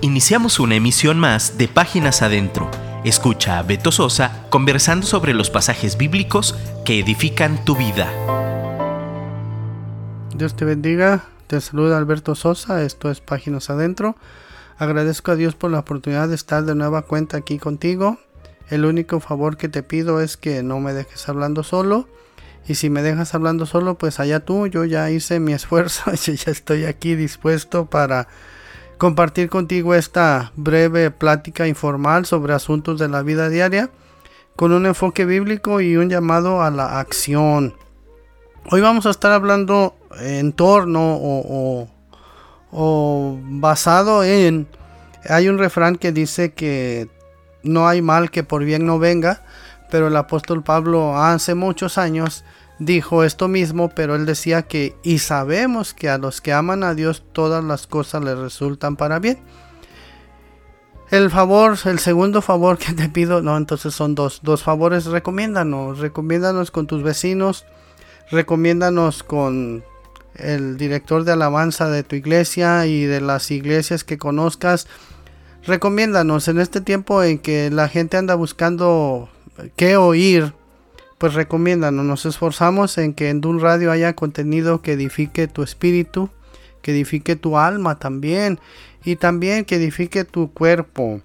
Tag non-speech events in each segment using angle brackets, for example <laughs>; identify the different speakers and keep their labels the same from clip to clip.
Speaker 1: Iniciamos una emisión más de Páginas Adentro. Escucha a Beto Sosa conversando sobre los pasajes bíblicos que edifican tu vida.
Speaker 2: Dios te bendiga. Te saluda Alberto Sosa. Esto es Páginas Adentro. Agradezco a Dios por la oportunidad de estar de nueva cuenta aquí contigo. El único favor que te pido es que no me dejes hablando solo. Y si me dejas hablando solo, pues allá tú, yo ya hice mi <laughs> esfuerzo, y ya estoy aquí dispuesto para compartir contigo esta breve plática informal sobre asuntos de la vida diaria con un enfoque bíblico y un llamado a la acción. Hoy vamos a estar hablando en torno o, o, basado en... Hay un refrán que dice que no hay mal que por bien no venga, pero el apóstol Pablo hace muchos años dijo esto mismo, pero él decía que y sabemos que a los que aman a Dios todas las cosas les resultan para bien. El favor, el segundo favor que te pido, no, entonces son dos, dos favores, recomiéndanos, recomiéndanos con tus vecinos, recomiéndanos con el director de alabanza de tu iglesia y de las iglesias que conozcas. Recomiéndanos en este tiempo en que la gente anda buscando qué oír, pues recomiéndanos, nos esforzamos en que en Dun Radio haya contenido que edifique tu espíritu, que edifique tu alma también y también que edifique tu cuerpo.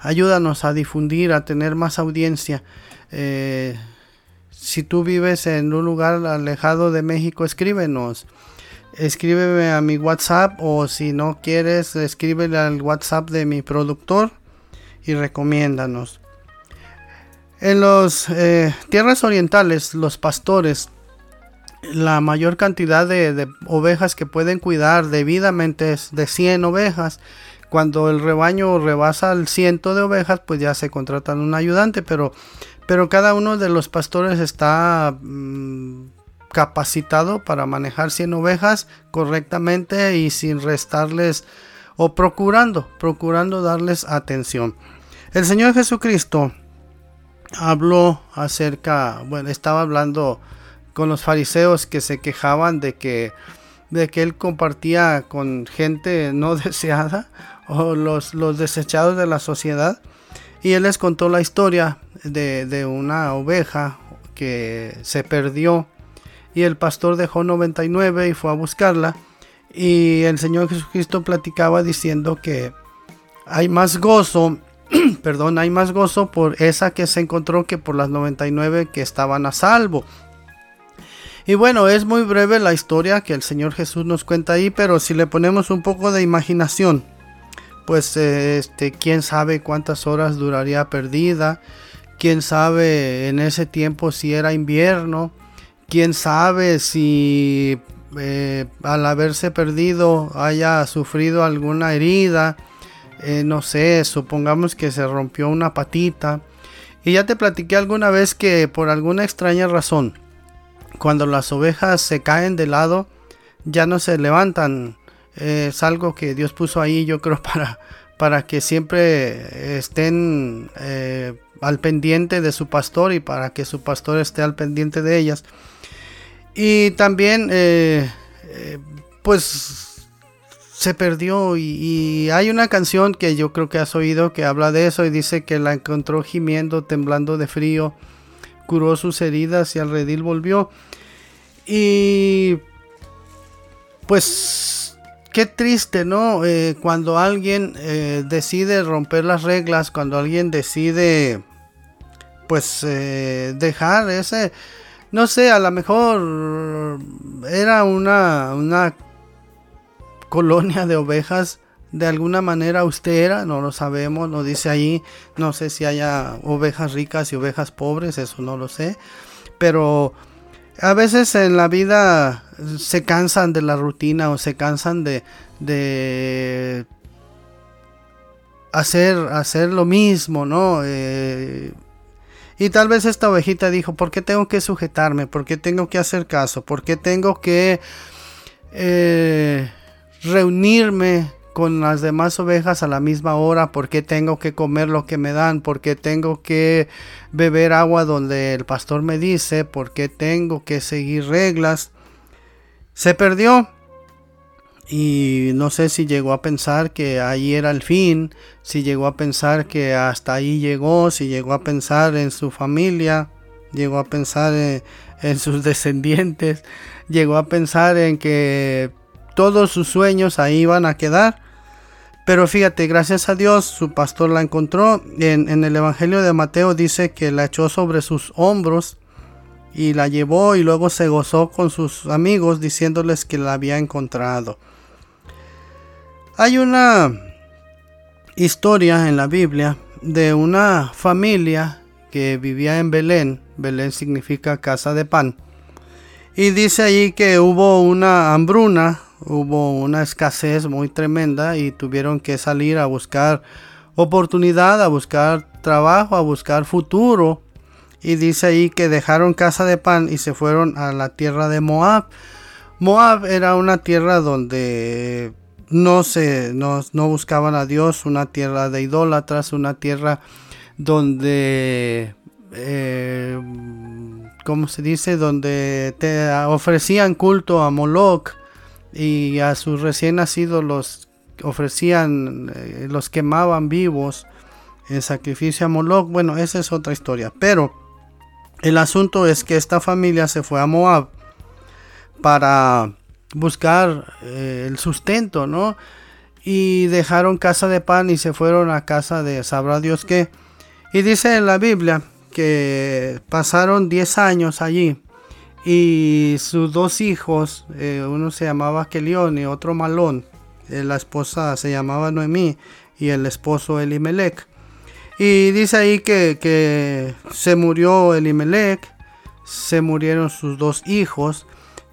Speaker 2: Ayúdanos a difundir, a tener más audiencia. Eh, si tú vives en un lugar alejado de México, escríbenos. Escríbeme a mi WhatsApp o si no quieres, escríbele al WhatsApp de mi productor y recomiéndanos. En las eh, tierras orientales, los pastores, la mayor cantidad de, ovejas que pueden cuidar debidamente es de 100 ovejas. Cuando el rebaño rebasa el ciento de ovejas, pues ya se contratan un ayudante, pero, pero cada uno de los pastores está mm, capacitado para manejar 100 ovejas correctamente y sin restarles o procurando, procurando darles atención. El Señor Jesucristo habló acerca, bueno, estaba hablando con los fariseos que se quejaban de que de que él compartía con gente no <laughs> deseada o los, los desechados de la sociedad. Y él les contó la historia de, de una oveja que se perdió. Y el pastor dejó 99 y fue a buscarla. Y el Señor Jesucristo platicaba diciendo que hay más gozo <clears throat> perdón, hay más gozo por esa que se encontró que por las 99 que estaban a salvo. Y bueno, es muy breve la historia que el Señor Jesús nos cuenta ahí, pero si le ponemos un poco de imaginación, pues este, quién sabe cuántas horas duraría perdida, quién sabe en ese tiempo si era invierno, quién sabe si eh, al haberse perdido haya sufrido alguna herida, eh, no sé, supongamos que se rompió una patita. Y ya te platiqué alguna vez que por alguna extraña razón, cuando las ovejas se caen de lado, ya no se levantan. es algo que Dios puso ahí, yo creo, <laughs> para, para que siempre estén eh, al pendiente de su pastor y para que su pastor esté al pendiente de ellas. Y también, eh, pues se perdió y, hay una canción que yo creo que has oído que habla de eso y dice que la encontró gimiendo, temblando de frío, curó sus heridas y al redil volvió. Y pues qué triste, ¿no? Eh, cuando alguien eh, decide romper las reglas, cuando alguien decide pues eh, dejar ese, no sé, a lo mejor era una, una colonia de ovejas de alguna manera austera, no lo sabemos, no dice ahí, no sé si haya ovejas ricas y ovejas pobres, eso no lo sé, pero a veces en la vida se cansan de la rutina o se cansan de, de hacer, hacer lo mismo, ¿no? Eh, y tal vez esta ovejita dijo, ¿por qué tengo que sujetarme? ¿Por qué tengo que hacer caso? ¿Por qué tengo que... Eh, reunirme con las demás ovejas a la misma hora, porque tengo que comer lo que me dan, porque tengo que beber agua donde el pastor me dice, porque tengo que seguir reglas. Se perdió. y no sé si llegó a pensar que ahí era el fin, si llegó a pensar que hasta ahí llegó, si llegó a pensar en su familia, llegó a pensar en, sus <laughs> descendientes, llegó a pensar en que todos sus sueños ahí iban a quedar. Pero fíjate, gracias a Dios su pastor la encontró. En, en el Evangelio de Mateo dice que la echó sobre sus hombros y la llevó y luego se gozó con sus amigos diciéndoles que la había encontrado. Hay una historia en la Biblia de una familia que vivía en Belén. Belén significa casa de pan. Y dice allí que hubo una hambruna, hubo una escasez muy tremenda y tuvieron que salir a buscar oportunidad, a buscar trabajo, a buscar futuro. Y dice ahí que dejaron casa de pan y se fueron a la tierra de Moab. Moab era una tierra donde no se no, buscaban a Dios, una tierra de idólatras, una tierra donde eh, ¿cómo se dice? donde te ofrecían culto a Moloch y a sus recién nacidos los ofrecían eh, los quemaban vivos en sacrificio a Moloch. Bueno, esa es otra historia, pero el asunto es que esta familia se fue a Moab para buscar eh, el sustento, ¿no? Y dejaron casa de pan y se fueron a casa de sabrá Dios qué. Y dice en la Biblia que pasaron 10 años allí y sus dos hijos, eh, uno se llamaba Kelión y otro Malón, eh, la esposa se llamaba Noemí y el esposo Elimelech. Y dice ahí que, que se murió Elimelech, se murieron sus dos hijos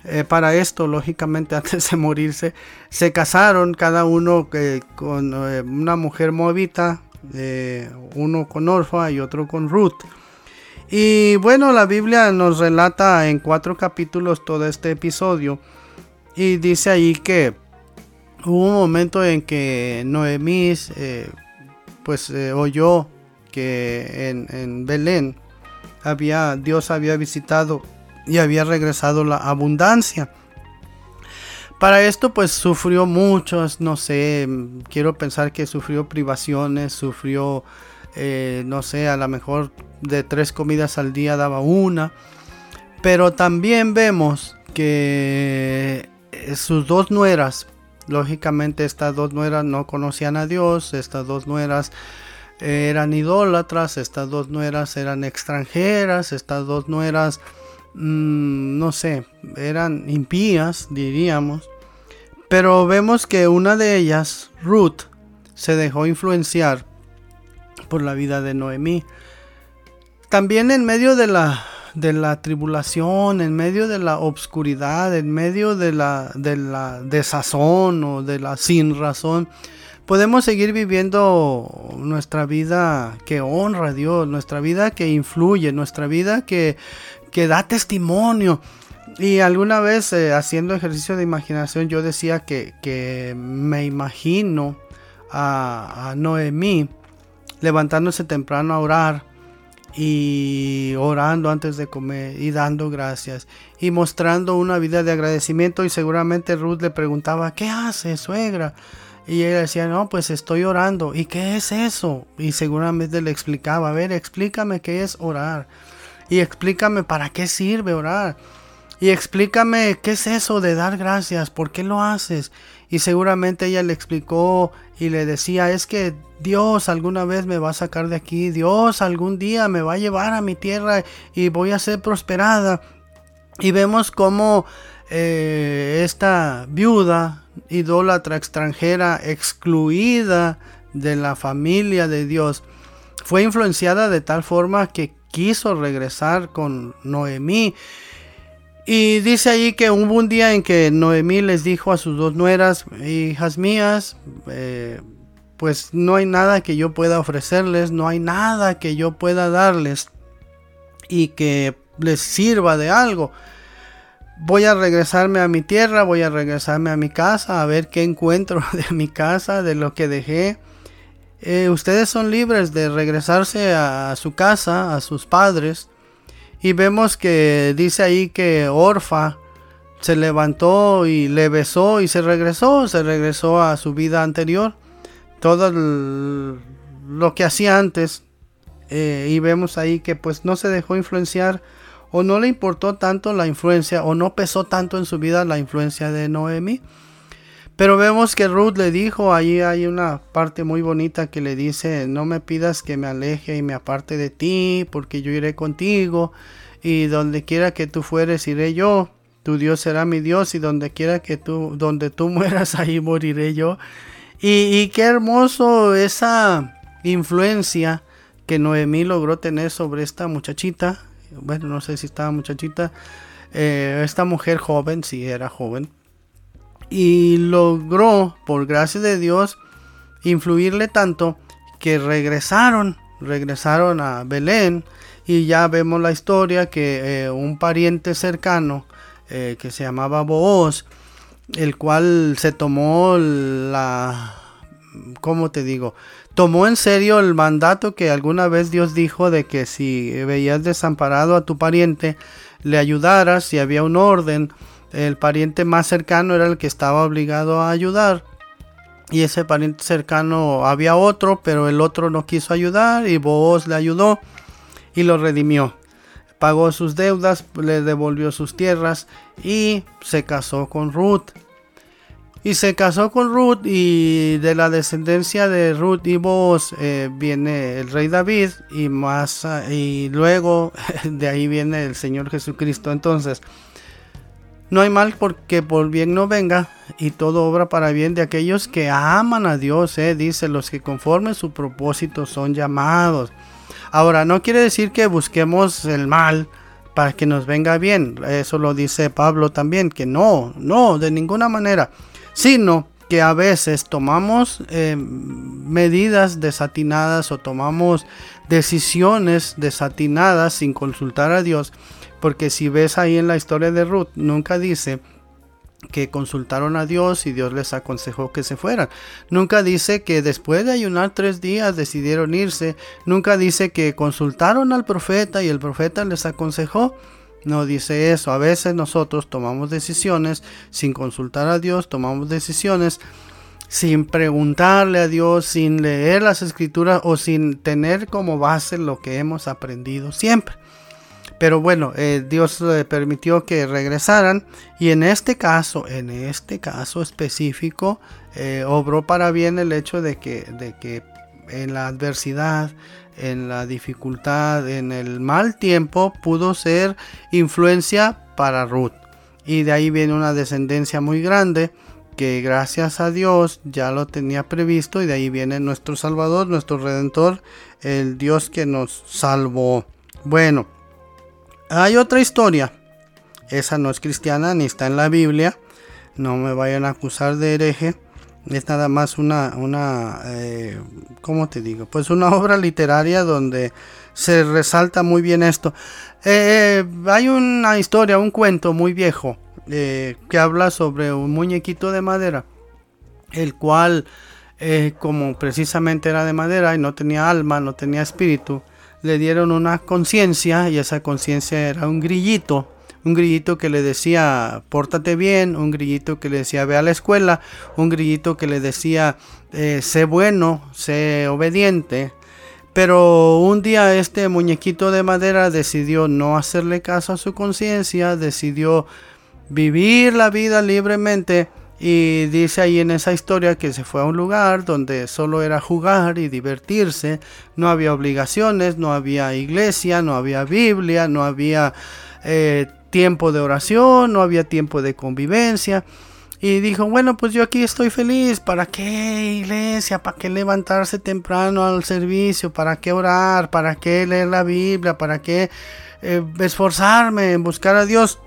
Speaker 2: eh, para esto, lógicamente, <laughs> antes de morirse, se casaron cada uno con una mujer moabita, uno con Orfa y otro con Ruth. Y bueno, la Biblia nos relata en cuatro capítulos todo este episodio. Y dice ahí que hubo un momento en que Noemí pues oyó que en, en Belén había, Dios había visitado y había regresado la abundancia. Para esto pues sufrió muchos, no sé, quiero pensar que sufrió privaciones, sufrió, eh, no sé, a lo mejor de tres comidas al día daba una. Pero también vemos que eh, sus dos nueras, lógicamente estas dos nueras no conocían a Dios, estas dos nueras eran idólatras, estas dos nueras eran extranjeras, estas dos nueras Mm, no sé, eran impías, diríamos. Pero vemos que una de ellas, Ruth, se dejó influenciar por la vida de Noemí. También en medio de la, de la tribulación, en medio de la obscuridad, en medio de la, de la desazón o de la sin razón, podemos seguir viviendo nuestra vida que honra a Dios, nuestra vida que influye, nuestra vida que, que da testimonio. Y alguna vez eh, haciendo ejercicio de imaginación yo decía que, me imagino a, Noemí levantándose temprano a orar y orando antes de comer y dando gracias y mostrando una vida de agradecimiento y seguramente Ruth le preguntaba ¿qué hace suegra? y ella decía no pues estoy orando ¿y qué es eso? y seguramente le explicaba a ver explícame qué es orar y explícame para qué sirve orar. Y explícame qué es eso de dar gracias, por qué lo haces. Y seguramente ella le explicó y le decía, es que Dios alguna vez me va a sacar de aquí, Dios algún día me va a llevar a mi tierra y voy a ser prosperada. Y vemos cómo eh, esta viuda, idólatra extranjera, excluida de la familia de Dios, fue influenciada de tal forma que quiso regresar con Noemí. Y dice ahí que hubo un día en que Noemí les dijo a sus dos nueras, hijas mías, eh, pues no hay nada que yo pueda ofrecerles, no hay nada que yo pueda darles y que les sirva de algo. Voy a regresarme a mi tierra, voy a regresarme a mi casa, a ver qué encuentro <laughs> de mi casa, de lo que dejé. Eh, ustedes son libres de regresarse a su casa, a sus padres. Y vemos que dice ahí que Orfa, se levantó y le besó y se regresó, se regresó a su vida anterior, todo lo que hacía antes. Eh, y vemos ahí que pues no se dejó influenciar o no le importó tanto la influencia o no pesó tanto en su vida la influencia de Noemi. Pero vemos que Ruth le dijo, ahí hay una parte muy bonita que le dice, no me pidas que me aleje y me aparte de ti, porque yo iré contigo, y donde quiera que tú fueres, iré yo. Tu Dios será mi Dios, y donde quiera que tú, donde tú <laughs> mueras, ahí moriré yo. Y, y qué hermoso esa influencia que Noemí logró tener sobre esta muchachita. Bueno, no sé si estaba muchachita. Eh, esta mujer joven, sí era joven y logró, por gracia de Dios, influirle tanto que regresaron, regresaron a Belén y ya vemos la historia que eh, un pariente cercano eh, que se llamaba Booz, el cual se tomó la, ¿cómo te digo? Tomó en serio el mandato que alguna vez Dios dijo de que si veías desamparado a tu pariente, le ayudaras, si había un orden, el pariente más cercano era el que estaba obligado a ayudar. Y ese pariente cercano había otro, pero el otro no quiso ayudar y Booz le ayudó y lo redimió. Pagó sus deudas, le devolvió sus tierras y se casó con Ruth. Y se casó con Ruth y de la descendencia de Ruth y Booz eh, viene el rey David y más y luego <laughs> de ahí viene el Señor Jesucristo. Entonces, no hay mal porque por bien no venga, y todo obra para bien de aquellos que aman a Dios, eh, dice, los que conforme su propósito son llamados. Ahora, no quiere decir que busquemos el mal para que nos venga bien, eso lo dice Pablo también, que no, no, de ninguna manera, sino que a veces tomamos eh, medidas desatinadas o tomamos decisiones desatinadas sin consultar a Dios porque si ves ahí en la historia de Ruth, nunca dice que consultaron a Dios y Dios les aconsejó que se fueran. Nunca dice que después de ayunar tres días decidieron irse. Nunca dice que consultaron al profeta y el profeta les aconsejó. No dice eso. A veces nosotros tomamos decisiones sin consultar a Dios, tomamos decisiones sin preguntarle a Dios, sin leer las escrituras o sin tener como base lo que hemos aprendido siempre. Pero bueno, eh, Dios permitió que regresaran y en este caso, en este caso específico, eh, obró para bien el hecho de que, de que en la adversidad, en la dificultad, en el mal tiempo, pudo ser influencia para Ruth. Y de ahí viene una descendencia muy grande que gracias a Dios ya lo tenía previsto y de ahí viene nuestro Salvador, nuestro Redentor, el Dios que nos salvó. Bueno, hay otra historia. Esa no es cristiana ni está en la Biblia. No me vayan a acusar de hereje. Es nada más una, una eh, ¿cómo te digo? Pues una obra literaria donde se resalta muy bien esto. Eh, hay una historia, un cuento muy viejo eh, que habla sobre un muñequito de madera, el cual, como precisamente era de madera y no tenía alma, no tenía espíritu, le dieron una conciencia y esa conciencia era un grillito. Un grillito que le decía, pórtate bien, un grillito que le decía, ve a la escuela, un grillito que le decía, eh, sé bueno, sé obediente. Pero un día este muñequito de madera decidió no hacerle caso a su conciencia, decidió vivir la vida libremente y dice ahí en esa historia que se fue a un lugar donde solo era jugar y divertirse, no había obligaciones, no había iglesia, no había Biblia, no había eh, tiempo de oración, no había tiempo de convivencia. Y dijo, bueno, pues yo aquí estoy feliz, ¿para qué iglesia? ¿Para qué levantarse temprano al servicio? ¿Para qué orar? ¿Para qué leer la Biblia? ¿Para qué eh, esforzarme en buscar a Dios?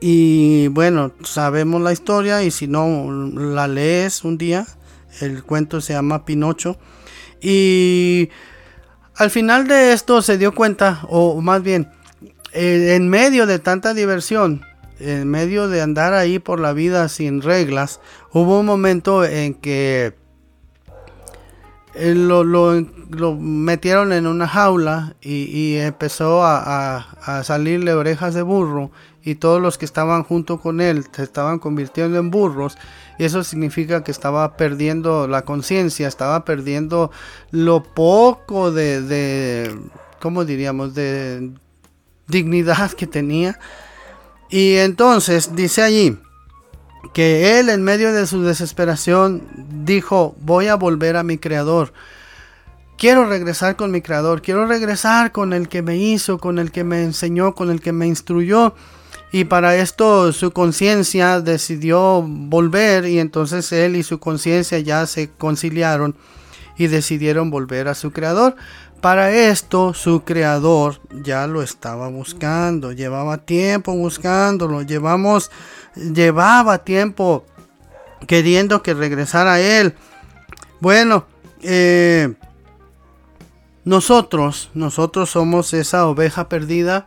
Speaker 2: Y bueno, sabemos la historia y si no la lees un día, el cuento se llama Pinocho. Y al final de esto se dio cuenta, o más bien, eh, en medio de tanta diversión, en medio de andar ahí por la vida sin reglas, hubo un momento en que eh, lo, metieron en una jaula y, empezó a, a, salirle orejas de burro y todos los que estaban junto con él se estaban convirtiendo en burros, eso significa que estaba perdiendo la conciencia, estaba perdiendo lo poco de, de, ¿cómo diríamos?, de dignidad que tenía. Y entonces dice allí que él en medio de su desesperación dijo, voy a volver a mi creador. Quiero regresar con mi creador, quiero regresar con el que me hizo, con el que me enseñó, con el que me instruyó. Y para esto su conciencia decidió volver y entonces él y su conciencia ya se conciliaron y decidieron volver a su creador. Para esto su creador ya lo estaba buscando, llevaba tiempo buscándolo, llevamos, llevaba tiempo queriendo que regresara a él. Bueno, eh, nosotros, nosotros somos esa oveja perdida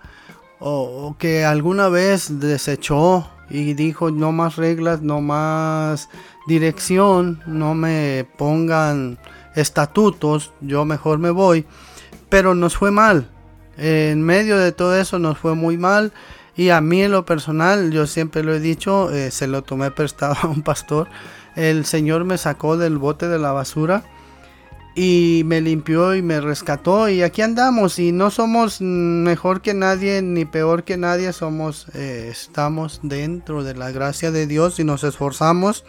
Speaker 2: o, que alguna vez desechó y dijo no más reglas, no más dirección, no me pongan estatutos, yo mejor me voy. Pero nos fue mal. En medio de todo eso nos fue muy mal. Y a mí en lo personal, yo siempre lo he dicho, eh, se lo tomé prestado <laughs> a un pastor. El Señor me sacó del bote de la basura y me limpió y me rescató y aquí andamos y no somos mejor que nadie ni peor que nadie somos eh, estamos dentro de la gracia de Dios y nos esforzamos.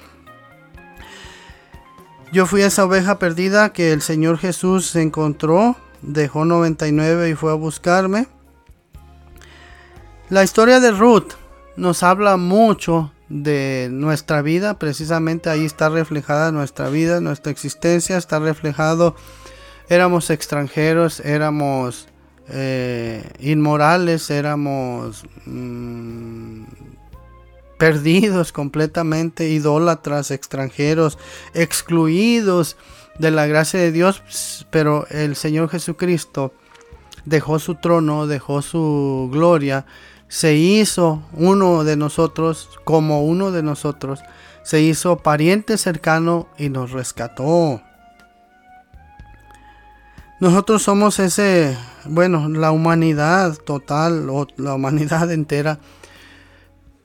Speaker 2: Yo fui esa oveja perdida que el Señor Jesús encontró dejó 99 y fue a buscarme. La historia de Ruth nos habla mucho de nuestra vida, precisamente ahí está reflejada nuestra vida, nuestra existencia, está reflejado, éramos extranjeros, éramos eh, inmorales, éramos mm, perdidos completamente, idólatras, extranjeros, excluidos de la gracia de Dios, pero el Señor Jesucristo dejó su trono, dejó su gloria, se hizo uno de nosotros como uno de nosotros, se hizo pariente cercano y nos rescató. Nosotros somos ese, bueno, la humanidad total o la humanidad <laughs> entera,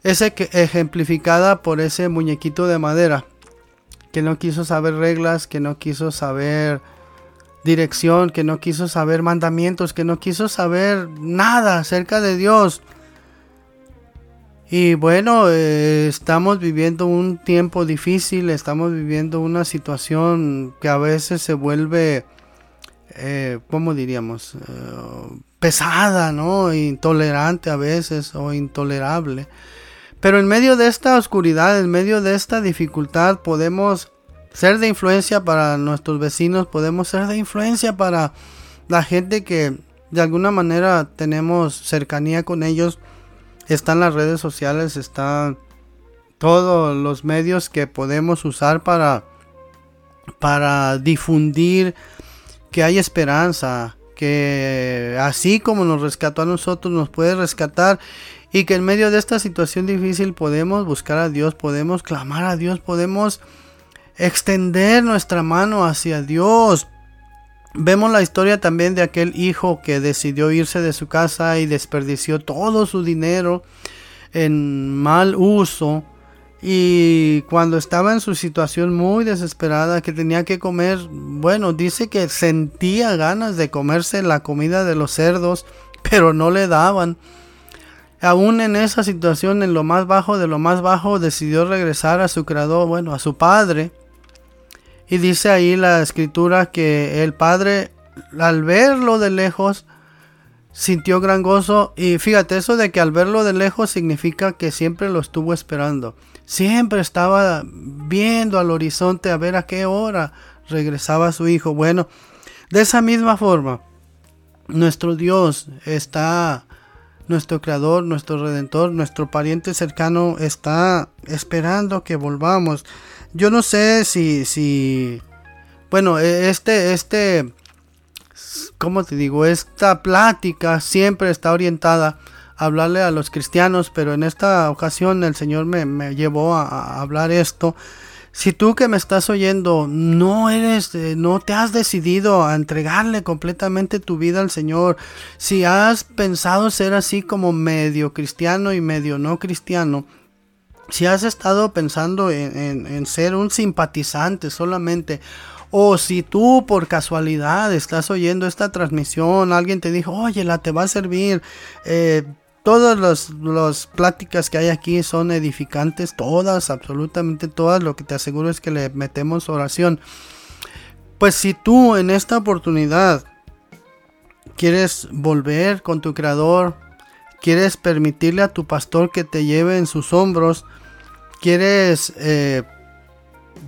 Speaker 2: ese que ejemplificada por ese muñequito de madera que no quiso saber reglas, que no quiso saber dirección, que no quiso saber mandamientos, que no quiso saber nada acerca de Dios. Y bueno, eh, estamos viviendo un tiempo difícil, estamos viviendo una situación que a veces se vuelve, eh, ¿cómo diríamos? Eh, pesada, ¿no? Intolerante a veces o intolerable. Pero en medio de esta oscuridad, en medio de esta dificultad, podemos ser de influencia para nuestros vecinos, podemos ser de influencia para la gente que de alguna manera tenemos cercanía con ellos están las redes sociales, están todos los medios que podemos usar para, para difundir que hay esperanza, que así como nos rescató a nosotros, nos puede rescatar y que en medio de esta situación difícil podemos buscar a Dios, podemos clamar a Dios, podemos extender nuestra mano hacia Dios, Vemos la historia también de aquel hijo que decidió irse de su casa y desperdició todo su dinero en mal uso. Y cuando estaba en su situación muy desesperada, que tenía que comer, bueno, dice que sentía ganas de comerse la comida de los cerdos, <laughs> pero no le daban. Aún en esa situación, en lo más bajo de lo más bajo, decidió regresar a su creador, bueno, a su padre y dice ahí la escritura que el padre al verlo de lejos sintió gran gozo. Y fíjate, eso de que al verlo de lejos significa que siempre lo estuvo esperando. Siempre estaba viendo al horizonte a ver a qué hora regresaba su hijo. Bueno, de esa misma forma, nuestro Dios está, nuestro Creador, nuestro Redentor, nuestro pariente cercano está esperando que volvamos. Yo no sé si, si, bueno, e, este, este, ¿cómo te digo? Esta plática siempre está orientada a hablarle a los cristianos, pero en esta ocasión el Señor me, llevó a, hablar esto. Si tú que me estás oyendo no eres, eh, no te has decidido a entregarle completamente tu vida al Señor, si has pensado ser así como medio cristiano y medio no cristiano, si has estado pensando en, ser un simpatizante solamente, o si tú por casualidad estás oyendo esta transmisión, alguien te dijo, oye, la te va a servir, eh, todas las, pláticas que hay aquí son edificantes, todas, absolutamente todas. Lo que te aseguro es que le metemos oración. Pues si tú en esta oportunidad quieres volver con tu creador, quieres permitirle a tu pastor que te lleve en sus hombros, quieres eh,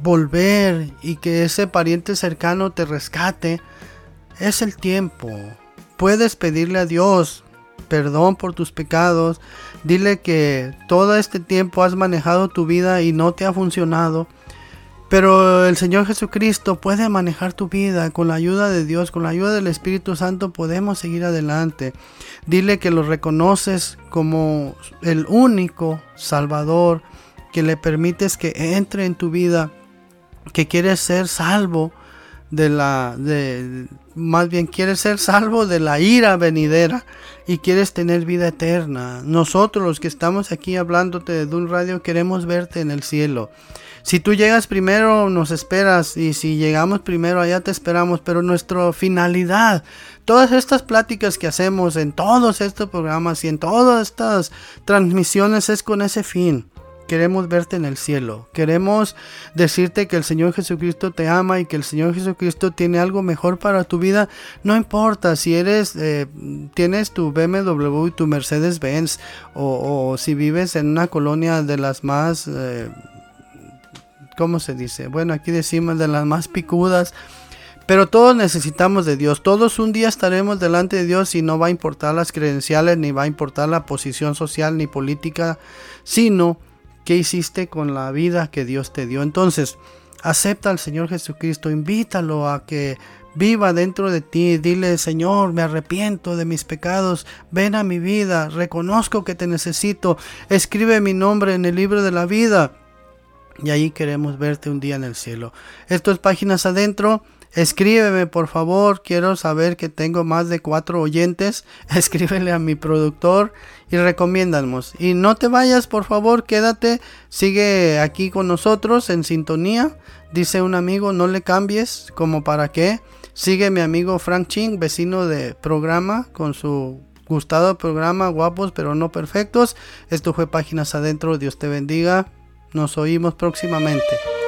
Speaker 2: volver y que ese pariente cercano te rescate, es el tiempo. Puedes pedirle a Dios perdón por tus pecados, dile que todo este tiempo has manejado tu vida y no te ha funcionado. Pero el Señor Jesucristo puede manejar tu vida con la ayuda de Dios, con la ayuda del Espíritu Santo podemos seguir adelante. Dile que lo reconoces como el único Salvador, que le permites que entre en tu vida, que quieres ser salvo de la de más bien quieres ser salvo de la ira venidera y quieres tener vida eterna. Nosotros los que estamos aquí hablándote de un radio queremos verte en el cielo. Si tú llegas primero nos esperas y si llegamos primero allá te esperamos, pero nuestra finalidad, todas estas pláticas que hacemos en todos estos programas y en todas estas transmisiones es con ese fin queremos verte en el cielo. Queremos decirte que el Señor Jesucristo te ama y que el Señor Jesucristo tiene algo mejor para tu vida. No importa si eres, eh, tienes tu BMW y tu Mercedes Benz o, si vives en una colonia de las más, eh, ¿cómo se dice? Bueno, aquí decimos de las más picudas. Pero todos necesitamos de Dios. Todos un día estaremos delante de Dios y no va a importar las credenciales, ni va a importar la posición social ni política, sino ¿Qué hiciste con la vida que Dios te dio? Entonces, acepta al Señor Jesucristo, invítalo a que viva dentro de ti, dile, Señor, me arrepiento de mis pecados, ven a mi vida, reconozco que te necesito, escribe mi nombre en el libro de la vida. Y ahí queremos verte un día en el cielo. Esto es Páginas Adentro. Escríbeme, por favor. Quiero saber que tengo más de cuatro oyentes. <laughs> Escríbele a mi productor y recomiéndanos. Y no te vayas, por favor, quédate. Sigue aquí con nosotros en sintonía. Dice un amigo, no le cambies. ¿Como para qué? Sigue mi amigo Frank Ching, vecino de programa, con su gustado programa, guapos pero no perfectos. Esto fue Páginas Adentro. Dios te bendiga. Nos oímos próximamente.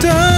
Speaker 1: done